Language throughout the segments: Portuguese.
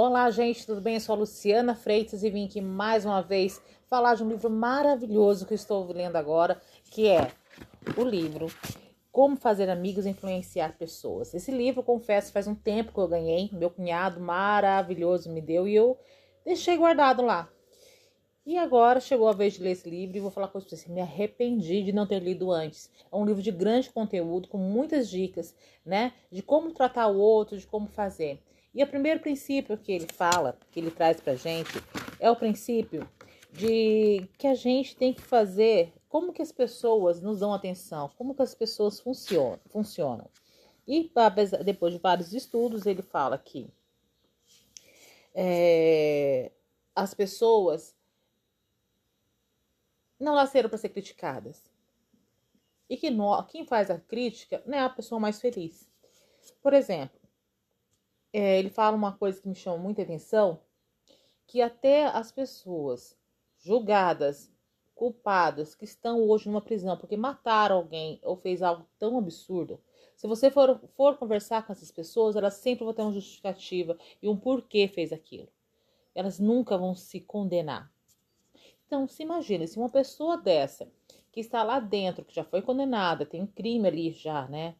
Olá, gente, tudo bem? Eu sou a Luciana Freitas e vim aqui mais uma vez falar de um livro maravilhoso que estou lendo agora, que é o livro Como Fazer Amigos e Influenciar Pessoas. Esse livro, confesso, faz um tempo que eu ganhei, meu cunhado maravilhoso me deu e eu deixei guardado lá. E agora chegou a vez de ler esse livro e vou falar com vocês. Me arrependi de não ter lido antes. É um livro de grande conteúdo, com muitas dicas, né? De como tratar o outro, de como fazer. E o primeiro princípio que ele fala, que ele traz pra gente, é o princípio de que a gente tem que fazer como que as pessoas nos dão atenção, como que as pessoas funcionam. funcionam. E depois de vários estudos, ele fala que é, as pessoas não nasceram para ser criticadas. E que no, quem faz a crítica não é a pessoa mais feliz. Por exemplo, é, ele fala uma coisa que me chama muita atenção, que até as pessoas julgadas, culpadas, que estão hoje numa prisão porque mataram alguém ou fez algo tão absurdo, se você for, for conversar com essas pessoas, elas sempre vão ter uma justificativa e um porquê fez aquilo. Elas nunca vão se condenar. Então, se imagina, se uma pessoa dessa, que está lá dentro, que já foi condenada, tem um crime ali já, né,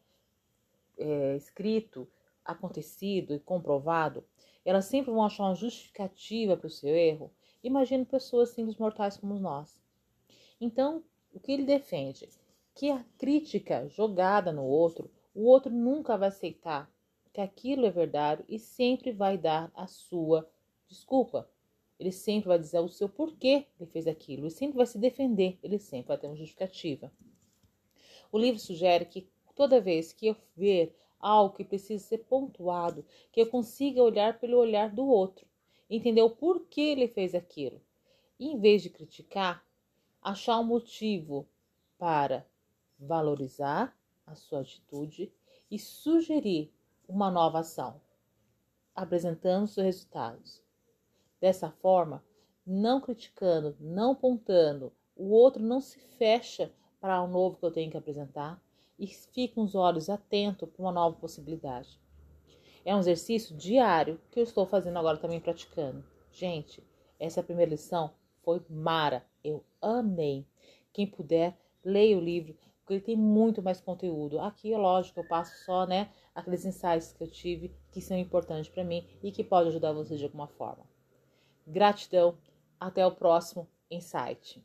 é, escrito, acontecido e comprovado, elas sempre vão achar uma justificativa para o seu erro. Imagina pessoas simples mortais como nós. Então, o que ele defende? Que a crítica jogada no outro, o outro nunca vai aceitar que aquilo é verdade e sempre vai dar a sua desculpa. Ele sempre vai dizer o seu porquê ele fez aquilo, ele sempre vai se defender, ele sempre vai ter uma justificativa. O livro sugere que toda vez que eu ver algo que precisa ser pontuado, que eu consiga olhar pelo olhar do outro, entender o porquê ele fez aquilo. E, em vez de criticar, achar um motivo para valorizar a sua atitude e sugerir uma nova ação, apresentando seus resultados. Dessa forma, não criticando, não apontando, o outro não se fecha para o novo que eu tenho que apresentar e fica os olhos atentos para uma nova possibilidade. É um exercício diário que eu estou fazendo agora também praticando. Gente, essa primeira lição foi mara, eu amei. Quem puder, leia o livro, porque ele tem muito mais conteúdo. Aqui, é lógico, eu passo só, né, aqueles insights que eu tive que são importantes para mim e que podem ajudar você de alguma forma. Gratidão. Até o próximo insight.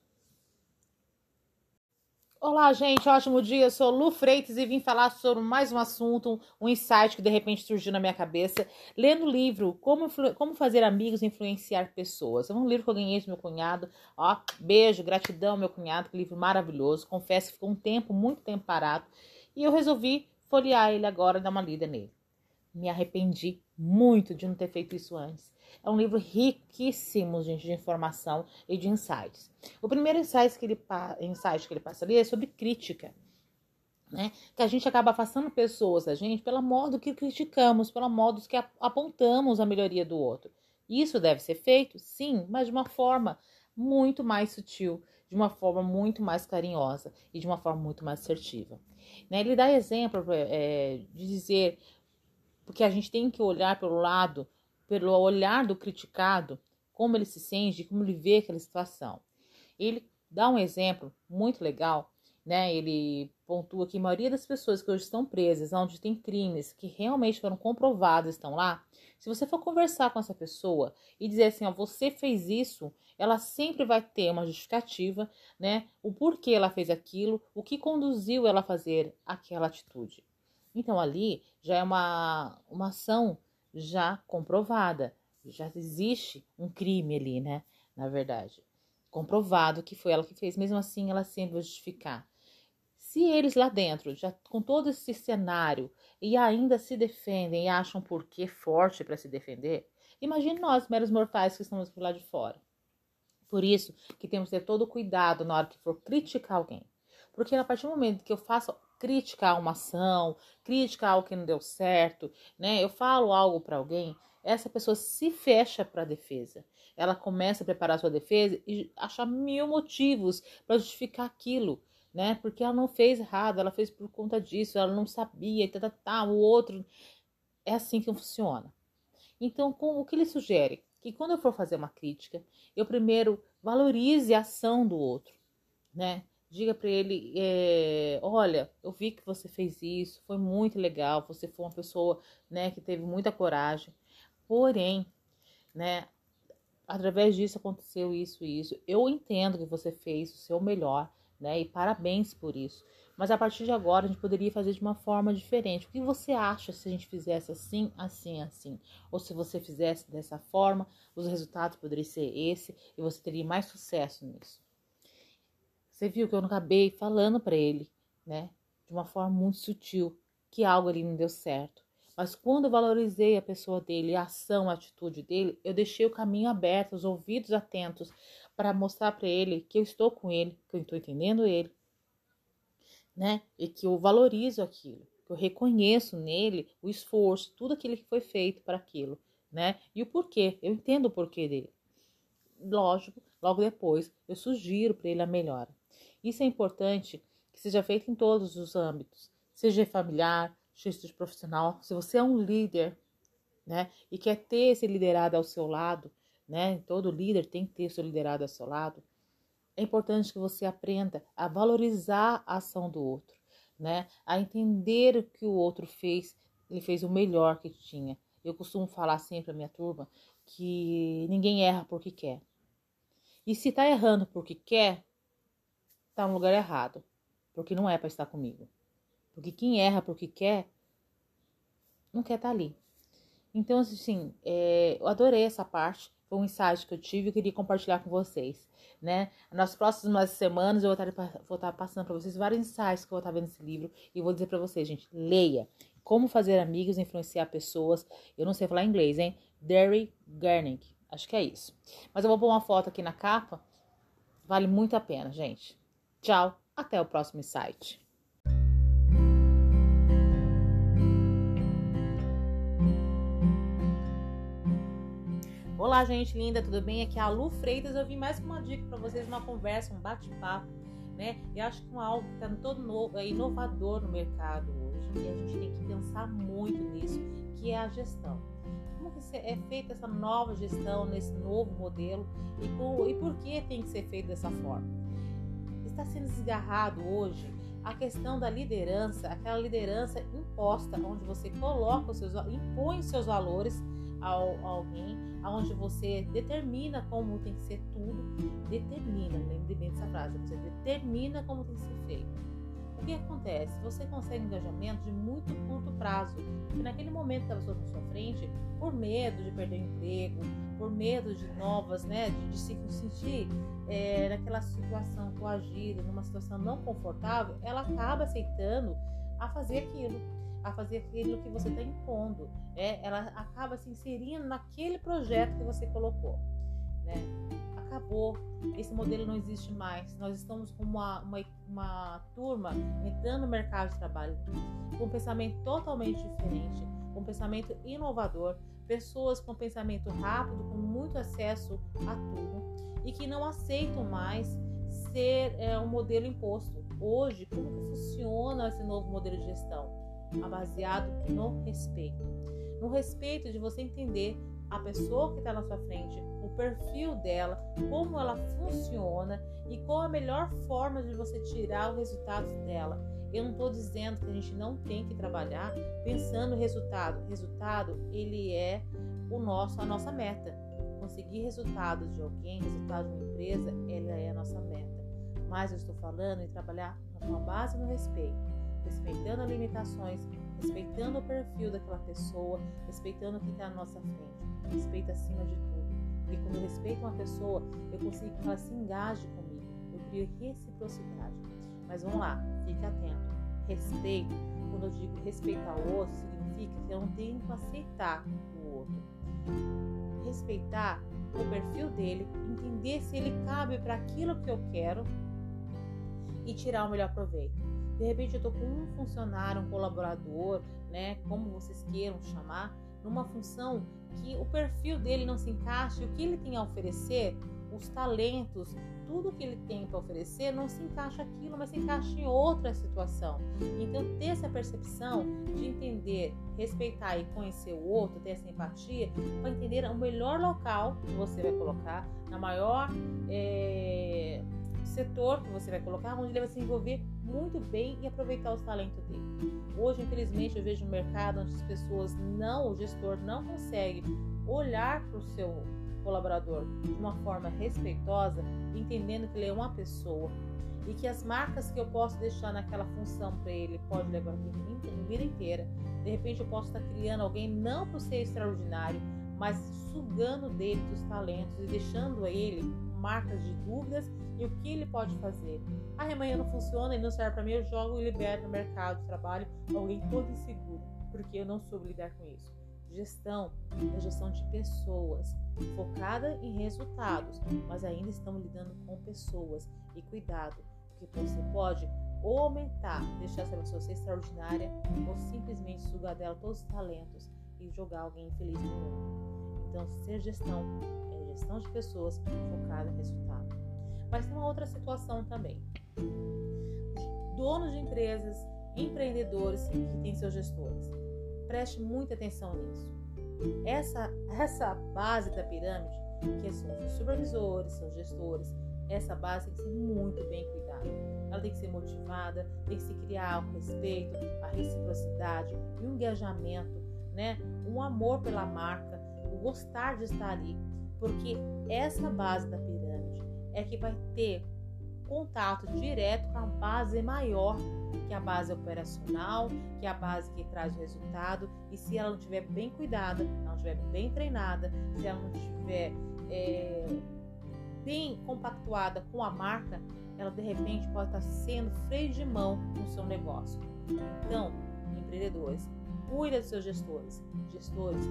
Olá, gente, ótimo dia. Eu sou Lu Freitas e vim falar sobre mais um assunto, um insight que de repente surgiu na minha cabeça, lendo o livro Como, Como Fazer Amigos e Influenciar Pessoas. É um livro que eu ganhei do meu cunhado. Ó, beijo, gratidão, meu cunhado, que livro maravilhoso. Confesso que ficou um tempo, muito tempo parado, e eu resolvi folhear ele agora e dar uma lida nele. Me arrependi muito de não ter feito isso antes. É um livro riquíssimo, gente, de informação e de insights. O primeiro insight que ele, insight que ele passa ali é sobre crítica. Né? Que a gente acaba afastando pessoas da gente pelo modo que criticamos, pelo modo que apontamos a melhoria do outro. Isso deve ser feito, sim, mas de uma forma muito mais sutil, de uma forma muito mais carinhosa e de uma forma muito mais assertiva. Né? Ele dá exemplo é, de dizer porque a gente tem que olhar pelo lado pelo olhar do criticado, como ele se sente, como ele vê aquela situação. Ele dá um exemplo muito legal, né? Ele pontua que a maioria das pessoas que hoje estão presas, onde tem crimes que realmente foram comprovados, estão lá. Se você for conversar com essa pessoa e dizer assim, ó, você fez isso, ela sempre vai ter uma justificativa, né? O porquê ela fez aquilo, o que conduziu ela a fazer aquela atitude. Então ali já é uma, uma ação já comprovada. Já existe um crime ali, né? Na verdade. Comprovado que foi ela que fez. Mesmo assim, ela sempre justificar. Se eles lá dentro, já com todo esse cenário, e ainda se defendem e acham porquê forte para se defender, imagine nós, meros mortais que estamos por lá de fora. Por isso que temos que ter todo cuidado na hora que for criticar alguém. Porque a partir do momento que eu faço crítica a uma ação, crítica a algo que não deu certo, né? Eu falo algo para alguém, essa pessoa se fecha para a defesa. Ela começa a preparar a sua defesa e achar mil motivos para justificar aquilo, né? Porque ela não fez errado, ela fez por conta disso, ela não sabia, tá, tá, tá, o outro. É assim que funciona. Então, com, o que ele sugere? Que quando eu for fazer uma crítica, eu primeiro valorize a ação do outro, né? Diga para ele, é, olha, eu vi que você fez isso, foi muito legal, você foi uma pessoa, né, que teve muita coragem. Porém, né, através disso aconteceu isso e isso. Eu entendo que você fez o seu melhor, né, e parabéns por isso. Mas a partir de agora a gente poderia fazer de uma forma diferente. O que você acha se a gente fizesse assim, assim, assim? Ou se você fizesse dessa forma, os resultados poderiam ser esse e você teria mais sucesso nisso. Você viu que eu não acabei falando para ele, né? De uma forma muito sutil, que algo ali não deu certo. Mas quando eu valorizei a pessoa dele, a ação, a atitude dele, eu deixei o caminho aberto, os ouvidos atentos para mostrar para ele que eu estou com ele, que eu estou entendendo ele, né? E que eu valorizo aquilo, que eu reconheço nele o esforço, tudo aquilo que foi feito para aquilo, né? E o porquê, eu entendo o porquê dele. Lógico, logo depois eu sugiro para ele a melhora. Isso é importante que seja feito em todos os âmbitos, seja familiar, seja profissional. Se você é um líder, né, e quer ter esse liderado ao seu lado, né, todo líder tem que ter seu liderado ao seu lado é importante que você aprenda a valorizar a ação do outro, né? A entender o que o outro fez, ele fez o melhor que tinha. Eu costumo falar sempre à minha turma que ninguém erra porque quer. E se tá errando porque quer, tá no lugar errado, porque não é para estar comigo. Porque quem erra porque quer, não quer estar tá ali. Então, assim, é, eu adorei essa parte. Foi um insight que eu tive e queria compartilhar com vocês né? Nas próximas semanas eu vou estar, vou estar passando para vocês vários insights que eu vou estar vendo nesse livro e vou dizer para vocês, gente, leia. Como fazer amigos, influenciar pessoas. Eu não sei falar inglês, hein? Derry Garnick. Acho que é isso. Mas eu vou pôr uma foto aqui na capa. Vale muito a pena, gente. Tchau, até o próximo insight. Olá, gente linda, tudo bem? Aqui é a Lu Freitas. Eu vim mais com uma dica para vocês, uma conversa, um bate-papo, né? Eu acho que é algo que está todo novo, é inovador no mercado hoje e a gente tem que pensar muito nisso, que é a gestão. Como que é feita essa nova gestão nesse novo modelo e por, e por que tem que ser feito dessa forma? Está sendo desgarrado hoje a questão da liderança, aquela liderança imposta, onde você coloca os seus, impõe os seus valores ao, a alguém, aonde você determina como tem que ser tudo, determina, lembre bem dessa frase, você determina como tem que ser feito. O que acontece? Você consegue engajamento de muito curto prazo, porque naquele momento que a pessoa à sua frente, por medo de perder o emprego, por medo de novas, né, de, de se sentir é, naquela situação coagida, numa situação não confortável, ela acaba aceitando a fazer aquilo a fazer aquilo que você está impondo. É, ela acaba se inserindo naquele projeto que você colocou. Né? Acabou, esse modelo não existe mais. Nós estamos com uma, uma, uma turma entrando no mercado de trabalho com um pensamento totalmente diferente, com um pensamento inovador, pessoas com pensamento rápido, com muito acesso a tudo e que não aceitam mais ser é, um modelo imposto. Hoje, como que funciona esse novo modelo de gestão? baseado no respeito. No respeito de você entender a pessoa que está na sua frente, o perfil dela, como ela funciona e qual a melhor forma de você tirar os resultados dela. Eu não estou dizendo que a gente não tem que trabalhar pensando no resultado. Resultado, ele é o nosso, a nossa meta. Conseguir resultados de alguém, resultados de uma empresa, ela é a nossa meta. Mas eu estou falando em trabalhar com a base no respeito respeitando as limitações, respeitando o perfil daquela pessoa, respeitando quem está na nossa frente. Respeito acima de tudo. Porque quando eu respeito uma pessoa, eu consigo que ela se engaje comigo. Eu crio reciprocidade. Mas vamos lá, fique atento. Respeito, quando eu digo respeitar o outro, significa que eu não tenho que aceitar o outro. Respeitar o perfil dele, entender se ele cabe para aquilo que eu quero e tirar o melhor proveito. De repente eu estou com um funcionário, um colaborador, né, como vocês queiram chamar, numa função que o perfil dele não se encaixa e o que ele tem a oferecer, os talentos, tudo que ele tem para oferecer não se encaixa aquilo, mas se encaixa em outra situação. Então, ter essa percepção de entender, respeitar e conhecer o outro, ter essa empatia, para entender o melhor local que você vai colocar, na maior é, setor que você vai colocar, onde ele vai se envolver muito bem e aproveitar os talentos dele. Hoje, infelizmente, eu vejo um mercado onde as pessoas não, o gestor não consegue olhar para o seu colaborador de uma forma respeitosa, entendendo que ele é uma pessoa e que as marcas que eu posso deixar naquela função para ele pode levar a vida inteira. De repente eu posso estar criando alguém não para ser extraordinário, mas sugando dele dos talentos e deixando a ele marcas de dúvidas e o que ele pode fazer. Ah, amanhã não funciona, ele não serve para mim, eu jogo e libero no mercado de trabalho alguém todo inseguro, porque eu não soube lidar com isso. Gestão é gestão de pessoas, focada em resultados, mas ainda estamos lidando com pessoas. E cuidado, porque você pode ou aumentar, deixar essa pessoa ser extraordinária, ou simplesmente sugar dela todos os talentos e jogar alguém infeliz no mundo. Então, ser gestão é gestão de pessoas focada em resultado. Mas tem uma outra situação também. Donos de empresas, empreendedores que têm seus gestores Preste muita atenção nisso. Essa, essa base da pirâmide, que são os supervisores, são os gestores, essa base tem que ser muito bem cuidada. Ela tem que ser motivada, tem que se criar o respeito, a reciprocidade e o engajamento, né? Um amor pela marca, o gostar de estar ali, porque essa base da pirâmide é que vai ter contato direto com a base maior, que é a base operacional, que é a base que traz resultado. E se ela não estiver bem cuidada, ela não estiver bem treinada, se ela não estiver é, bem compactuada com a marca, ela de repente pode estar sendo freio de mão no seu negócio. Então, empreendedores, cuida dos seus gestores. Gestores,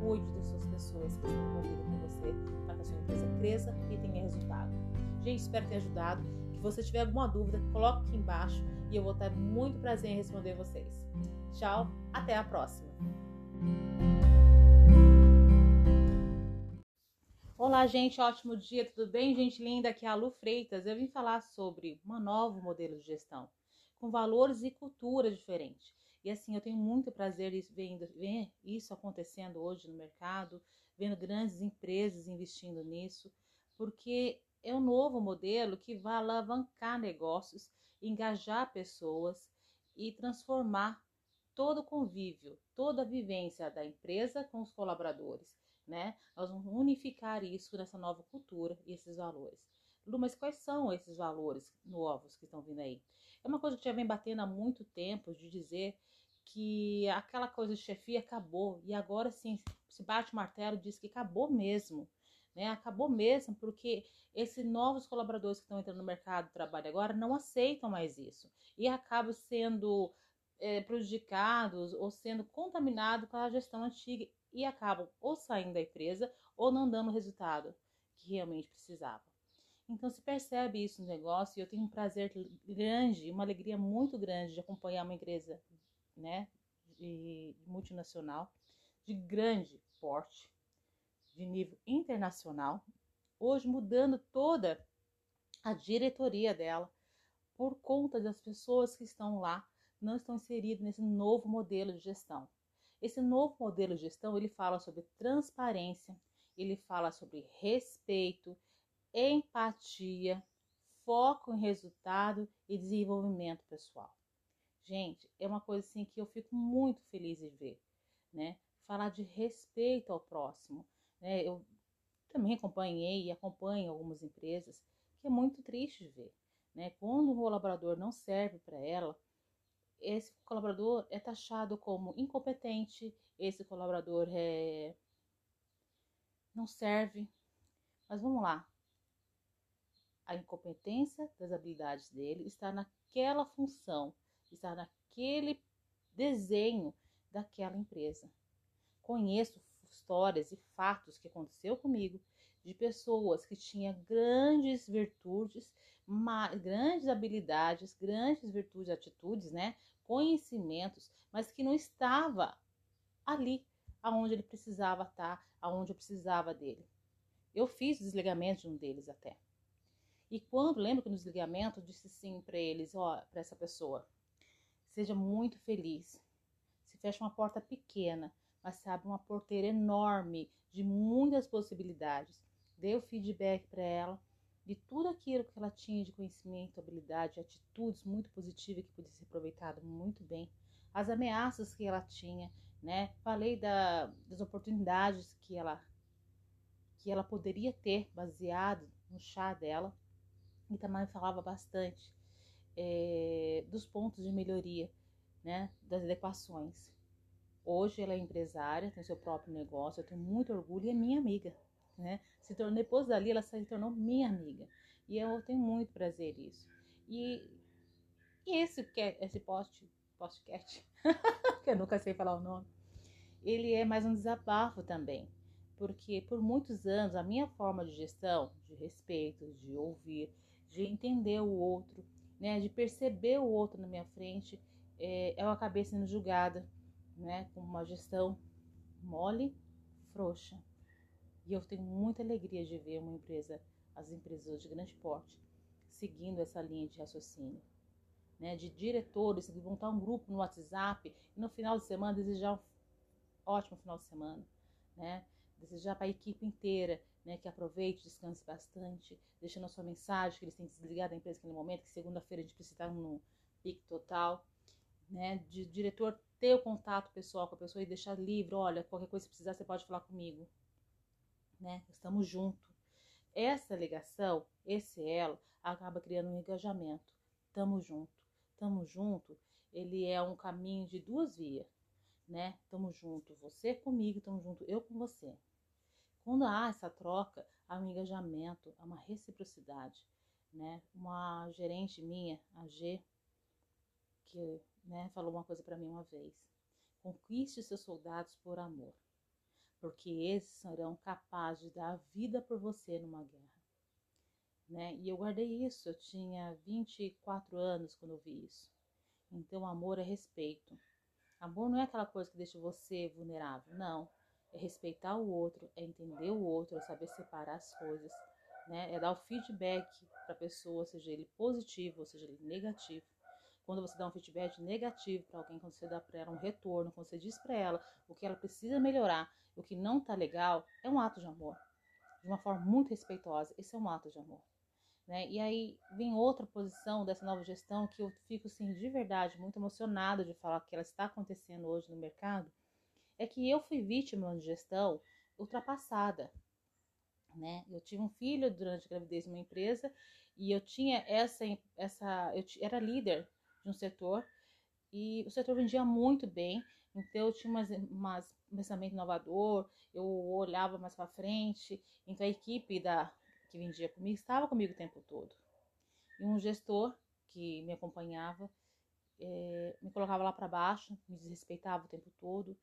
cuide das suas pessoas que estão envolvidas com você para que a sua empresa cresça e tenha resultado. Gente, espero ter ajudado. Se você tiver alguma dúvida, coloque aqui embaixo e eu vou ter muito prazer em responder vocês. Tchau, até a próxima. Olá, gente, ótimo dia, tudo bem? Gente linda, aqui é a Lu Freitas. Eu vim falar sobre um novo modelo de gestão, com valores e cultura diferentes. E assim, eu tenho muito prazer em ver isso acontecendo hoje no mercado, vendo grandes empresas investindo nisso, porque é um novo modelo que vai alavancar negócios, engajar pessoas e transformar todo o convívio, toda a vivência da empresa com os colaboradores, né? Nós vamos unificar isso nessa nova cultura e esses valores. Lu, mas quais são esses valores novos que estão vindo aí? É uma coisa que já vem batendo há muito tempo de dizer que aquela coisa de chefia acabou e agora sim se bate o martelo diz que acabou mesmo né? Acabou mesmo porque esses novos colaboradores que estão entrando no mercado de trabalho agora não aceitam mais isso e acabam sendo é, prejudicados ou sendo contaminados pela gestão antiga e acabam ou saindo da empresa ou não dando o resultado que realmente precisava. Então se percebe isso no negócio e eu tenho um prazer grande, uma alegria muito grande de acompanhar uma empresa, né, de multinacional de grande porte, de nível internacional, hoje mudando toda a diretoria dela por conta das pessoas que estão lá não estão inseridas nesse novo modelo de gestão. Esse novo modelo de gestão, ele fala sobre transparência, ele fala sobre respeito, empatia, foco em resultado e desenvolvimento pessoal. Gente, é uma coisa assim que eu fico muito feliz de ver, né? Falar de respeito ao próximo, né? Eu também acompanhei e acompanho algumas empresas que é muito triste ver. Né? Quando um colaborador não serve para ela, esse colaborador é taxado como incompetente, esse colaborador é... não serve. Mas vamos lá. A incompetência das habilidades dele está naquela função, está naquele desenho daquela empresa. Conheço histórias e fatos que aconteceu comigo de pessoas que tinham grandes virtudes, grandes habilidades, grandes virtudes, atitudes, né, conhecimentos, mas que não estava ali aonde ele precisava estar, aonde eu precisava dele. Eu fiz desligamento de um deles até. E quando, lembro que no desligamento eu disse sim para eles, ó, para essa pessoa, seja muito feliz. Se fecha uma porta pequena, mas se abre uma porteira enorme de muitas possibilidades. Dê o feedback para ela de tudo aquilo que ela tinha de conhecimento, habilidade, atitudes muito positivas que podia ser aproveitado muito bem, as ameaças que ela tinha, né? Falei da, das oportunidades que ela que ela poderia ter baseado no chá dela e também falava bastante é, dos pontos de melhoria, né? Das adequações. Hoje ela é empresária, tem seu próprio negócio, eu tenho muito orgulho e é minha amiga, né? Se tornou, depois dali ela se tornou minha amiga e eu tenho muito prazer nisso. E, e esse esse post podcast, que eu nunca sei falar o nome, ele é mais um desabafo também, porque por muitos anos a minha forma de gestão, de respeito, de ouvir, de entender o outro, né, de perceber o outro na minha frente, é, eu acabei sendo julgada, né, com uma gestão mole, frouxa. E eu tenho muita alegria de ver uma empresa, as empresas de grande porte, seguindo essa linha de raciocínio né, de diretores que montar um grupo no WhatsApp e no final de semana desejar um ótimo final de semana, né? Desejar para a equipe inteira, né, que aproveite, descanse bastante, deixando a sua mensagem que eles têm que desligar da empresa naquele momento, que segunda-feira a gente precisa estar pique total, né? De diretor ter o contato pessoal com a pessoa e deixar livre, olha, qualquer coisa que precisar você pode falar comigo, né? Estamos juntos. Essa ligação, esse elo, acaba criando um engajamento. Tamo junto. Tamo junto, ele é um caminho de duas vias, né? Tamo junto, você comigo, tamo junto, eu com você. Quando há essa troca, há um engajamento, há uma reciprocidade, né? Uma gerente minha, a G, que né, falou uma coisa para mim uma vez: conquiste seus soldados por amor, porque esses serão capazes de dar a vida por você numa guerra né? E eu guardei isso, eu tinha 24 anos quando eu vi isso. Então, amor é respeito. Amor não é aquela coisa que deixa você vulnerável, não. É respeitar o outro, é entender o outro, é saber separar as coisas, né? É dar o feedback para a pessoa, seja ele positivo ou seja ele negativo. Quando você dá um feedback negativo para alguém, quando você dá para ela um retorno, quando você diz para ela o que ela precisa melhorar, o que não tá legal, é um ato de amor. De uma forma muito respeitosa, esse é um ato de amor. Né? E aí vem outra posição dessa nova gestão que eu fico assim, de verdade muito emocionada de falar que ela está acontecendo hoje no mercado, é que eu fui vítima de gestão ultrapassada. Né? Eu tive um filho durante a gravidez de uma empresa e eu tinha essa essa eu era líder de um setor e o setor vendia muito bem, então eu tinha umas, umas um pensamento inovador, eu olhava mais para frente, então a equipe da que vendia comigo estava comigo o tempo todo. E um gestor que me acompanhava é, me colocava lá para baixo, me desrespeitava o tempo todo.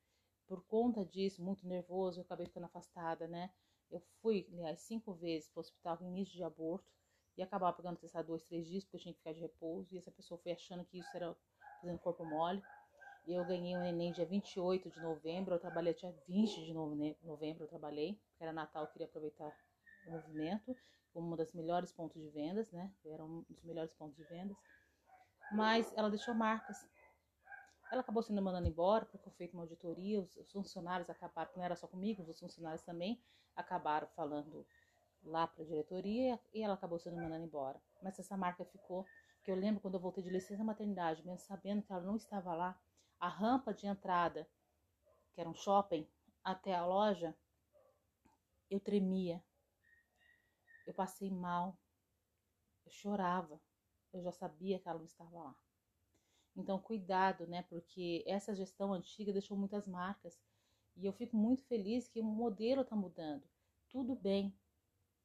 Por conta disso, muito nervoso, eu acabei ficando afastada, né? Eu fui, aliás, cinco vezes para o hospital com início de aborto e acabava pegando testar dois, três dias porque eu tinha que ficar de repouso. E essa pessoa foi achando que isso era fazendo corpo mole. E eu ganhei um neném dia 28 de novembro. Eu trabalhei dia 20 de novembro, eu trabalhei, porque era Natal, eu queria aproveitar o movimento como uma das melhores pontos de vendas, né? Era um dos melhores pontos de vendas. Mas ela deixou marcas. Ela acabou sendo mandada embora porque foi feita uma auditoria. Os funcionários acabaram, não era só comigo, os funcionários também acabaram falando lá para a diretoria e ela acabou sendo mandada embora. Mas essa marca ficou. Que eu lembro quando eu voltei de licença maternidade, mesmo sabendo que ela não estava lá, a rampa de entrada, que era um shopping, até a loja, eu tremia, eu passei mal, eu chorava, eu já sabia que ela não estava lá. Então, cuidado, né? Porque essa gestão antiga deixou muitas marcas. E eu fico muito feliz que o modelo está mudando. Tudo bem,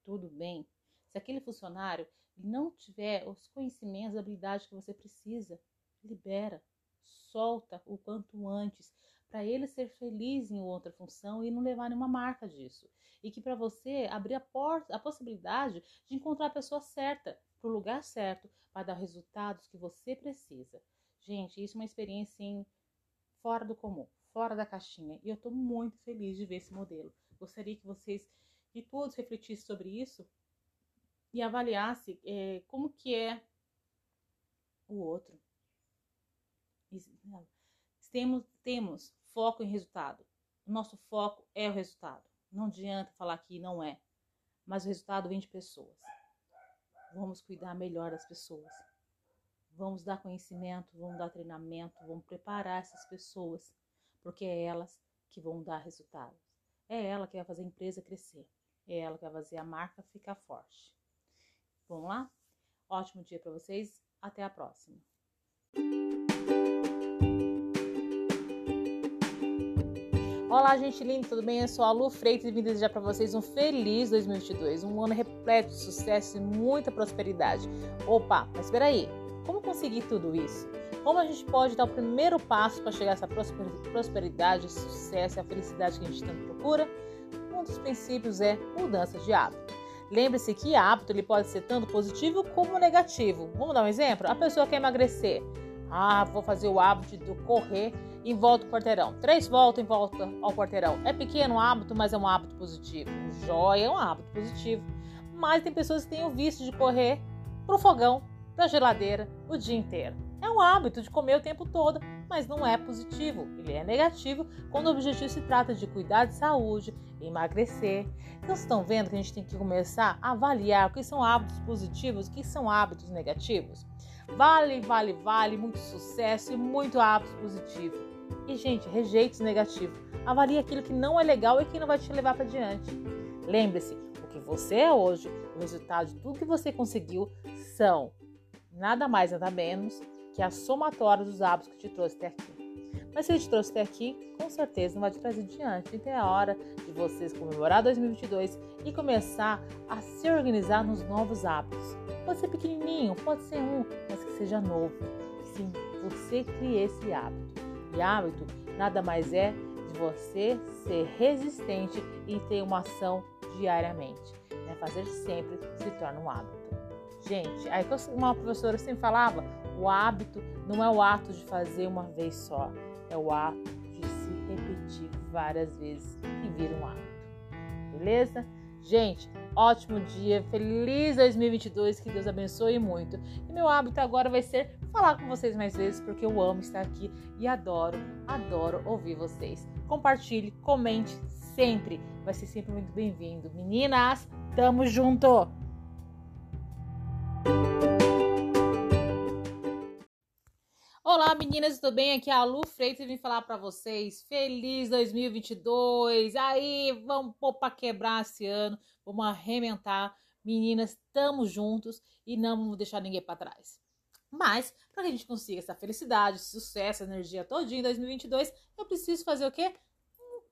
tudo bem. Se aquele funcionário não tiver os conhecimentos, a habilidade que você precisa, libera, solta o quanto antes, para ele ser feliz em outra função e não levar nenhuma marca disso. E que para você abrir a porta, a possibilidade de encontrar a pessoa certa para o lugar certo para dar resultados que você precisa. Gente, isso é uma experiência em fora do comum, fora da caixinha. E eu estou muito feliz de ver esse modelo. Gostaria que vocês que todos refletissem sobre isso e avaliasse é, como que é o outro. Temos, temos foco em resultado. O nosso foco é o resultado. Não adianta falar que não é, mas o resultado vem de pessoas. Vamos cuidar melhor das pessoas. Vamos dar conhecimento, vamos dar treinamento, vamos preparar essas pessoas, porque é elas que vão dar resultados. É ela que vai fazer a empresa crescer. É ela que vai fazer a marca ficar forte. Vamos lá? Ótimo dia para vocês. Até a próxima. Olá, gente linda, tudo bem? Eu sou a Lu Freitas e vim desejar para vocês um feliz 2022, um ano repleto de sucesso e muita prosperidade. Opa, mas espera aí, como conseguir tudo isso? Como a gente pode dar o primeiro passo para chegar a essa prosperidade, sucesso e a felicidade que a gente tanto procura? Um dos princípios é mudança de hábito. Lembre-se que hábito ele pode ser tanto positivo como negativo. Vamos dar um exemplo? A pessoa quer emagrecer. Ah, vou fazer o hábito de correr em volta do quarteirão. Três voltas em volta ao quarteirão. É pequeno hábito, mas é um hábito positivo. Joia é um hábito positivo. Mas tem pessoas que têm o vício de correr pro fogão, pra geladeira, o dia inteiro. É um hábito de comer o tempo todo, mas não é positivo. Ele é negativo quando o objetivo se trata de cuidar de saúde, emagrecer. Então, vocês estão vendo que a gente tem que começar a avaliar o que são hábitos positivos o que são hábitos negativos. Vale, vale, vale, muito sucesso e muito hábito positivo. E, gente, rejeitos negativos. Avalie aquilo que não é legal e que não vai te levar para diante. Lembre-se, o que você é hoje, o resultado de tudo que você conseguiu são nada mais, nada menos que a somatória dos hábitos que te trouxe até aqui. Mas se ele te trouxe até aqui, com certeza não vai te trazer diante. Então é hora de vocês comemorar 2022 e começar a se organizar nos novos hábitos. Pode ser pequenininho, pode ser um, mas que seja novo. Sim, você cria esse hábito. E hábito nada mais é de você ser resistente e ter uma ação diariamente. É fazer sempre se torna um hábito. Gente, aí uma professora sempre falava, o hábito não é o ato de fazer uma vez só, é o ato de se repetir várias vezes e vir um hábito. Beleza? Gente, ótimo dia, feliz 2022, que Deus abençoe muito. E meu hábito agora vai ser falar com vocês mais vezes, porque eu amo estar aqui e adoro, adoro ouvir vocês. Compartilhe, comente sempre, vai ser sempre muito bem-vindo. Meninas, tamo junto! Meninas, tudo bem? Aqui é a Lu Freitas e vim falar para vocês. Feliz 2022! Aí, vamos pôr para quebrar esse ano, vamos arrebentar. Meninas, estamos juntos e não vamos deixar ninguém para trás. Mas, para que a gente consiga essa felicidade, esse sucesso, energia todinha em 2022, eu preciso fazer o quê?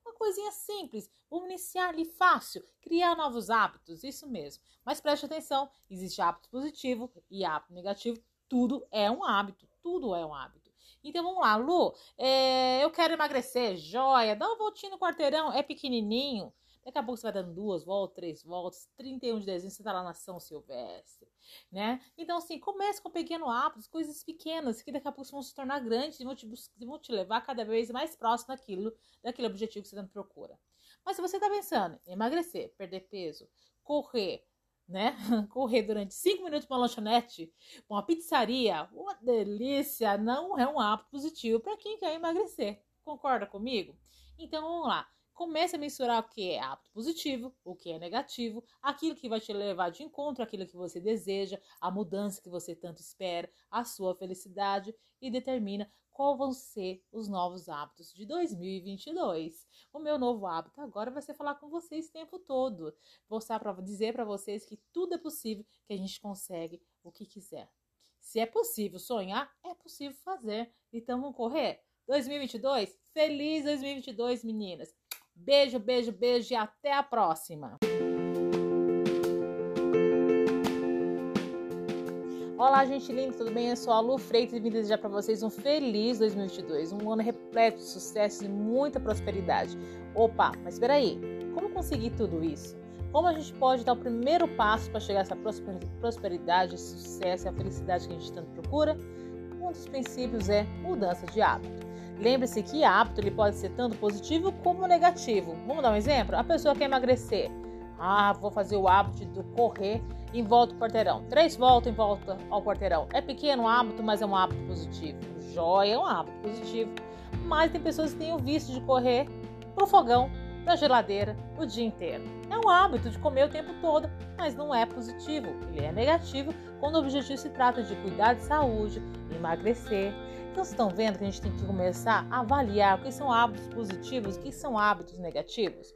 Uma coisinha simples. Vamos iniciar ali fácil, criar novos hábitos, isso mesmo. Mas preste atenção, existe hábito positivo e hábito negativo. Tudo é um hábito tudo é um hábito. Então vamos lá, Lu, é, eu quero emagrecer, joia, dá uma voltinha no quarteirão, é pequenininho. Daqui a pouco você vai dando duas voltas, três voltas, 31 de dezembro você tá lá na São Silvestre, né? Então, assim, comece com pequenos hábitos, coisas pequenas, que daqui a pouco vão se tornar grandes e vão te, vão te levar cada vez mais próximo daquilo, daquele objetivo que você tanto procura. Mas se você tá pensando em emagrecer, perder peso, correr, né? Correr durante cinco minutos para uma lanchonete, uma pizzaria, uma delícia, não é um hábito positivo para quem quer emagrecer. Concorda comigo? Então vamos lá. Comece a mensurar o que é hábito positivo, o que é negativo, aquilo que vai te levar de encontro aquilo que você deseja, a mudança que você tanto espera, a sua felicidade e determina qual vão ser os novos hábitos de 2022. O meu novo hábito agora vai ser falar com vocês o tempo todo, mostrar para dizer para vocês que tudo é possível, que a gente consegue o que quiser. Se é possível sonhar, é possível fazer. Então vamos correr. 2022, feliz 2022, meninas. Beijo, beijo, beijo e até a próxima. Olá, gente linda, tudo bem? Eu sou a Lu Freitas e vim desejar para vocês um feliz 2022, um ano repleto de sucesso e muita prosperidade. Opa, mas espera aí, como conseguir tudo isso? Como a gente pode dar o primeiro passo para chegar a essa prosperidade, sucesso e a felicidade que a gente tanto procura? Um dos princípios é mudança de hábito. Lembre-se que hábito ele pode ser tanto positivo como negativo. Vamos dar um exemplo? A pessoa quer emagrecer. Ah, vou fazer o hábito de correr em volta do quarteirão. Três voltas em volta ao quarteirão. É pequeno hábito, mas é um hábito positivo. Joia é um hábito positivo. Mas tem pessoas que têm o vício de correr pro fogão, na geladeira, o dia inteiro. É um hábito de comer o tempo todo, mas não é positivo. Ele é negativo quando o objetivo se trata de cuidar de saúde, emagrecer. Então, vocês estão vendo que a gente tem que começar a avaliar o que são hábitos positivos e o que são hábitos negativos?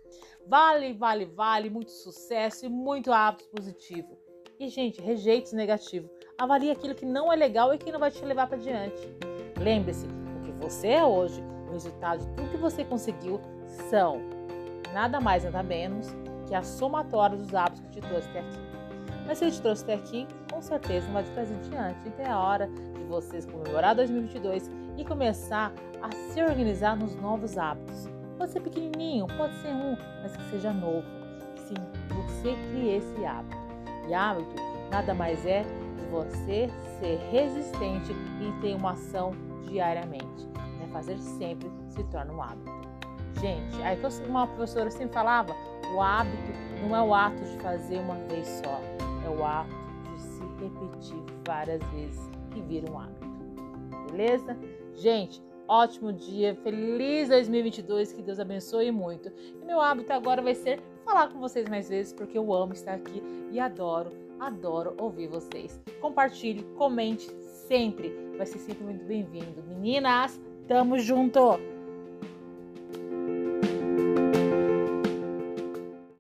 Vale, vale, vale, muito sucesso e muito hábito positivo. E, gente, rejeite o negativo. Avalie aquilo que não é legal e que não vai te levar para diante. Lembre-se, o que você é hoje, o resultado de tudo que você conseguiu são nada mais, nada menos que a somatória dos hábitos que te trouxe até aqui. Mas se ele te trouxe até aqui, com certeza não vai te trazer diante. Então é hora de vocês comemorar 2022 e começar a se organizar nos novos hábitos. Pode ser pequenininho, pode ser um, mas que seja novo. Sim, você cria esse hábito. E hábito nada mais é de você ser resistente e ter uma ação diariamente. Né? Fazer sempre se torna um hábito. Gente, aí que uma professora sempre falava, o hábito não é o ato de fazer uma vez só, é o ato de se repetir várias vezes que vira um hábito. Beleza? Gente, ótimo dia, feliz 2022, que Deus abençoe muito. E meu hábito agora vai ser falar com vocês mais vezes, porque eu amo estar aqui e adoro, adoro ouvir vocês. Compartilhe, comente sempre, vai ser sempre muito bem-vindo. Meninas, tamo junto!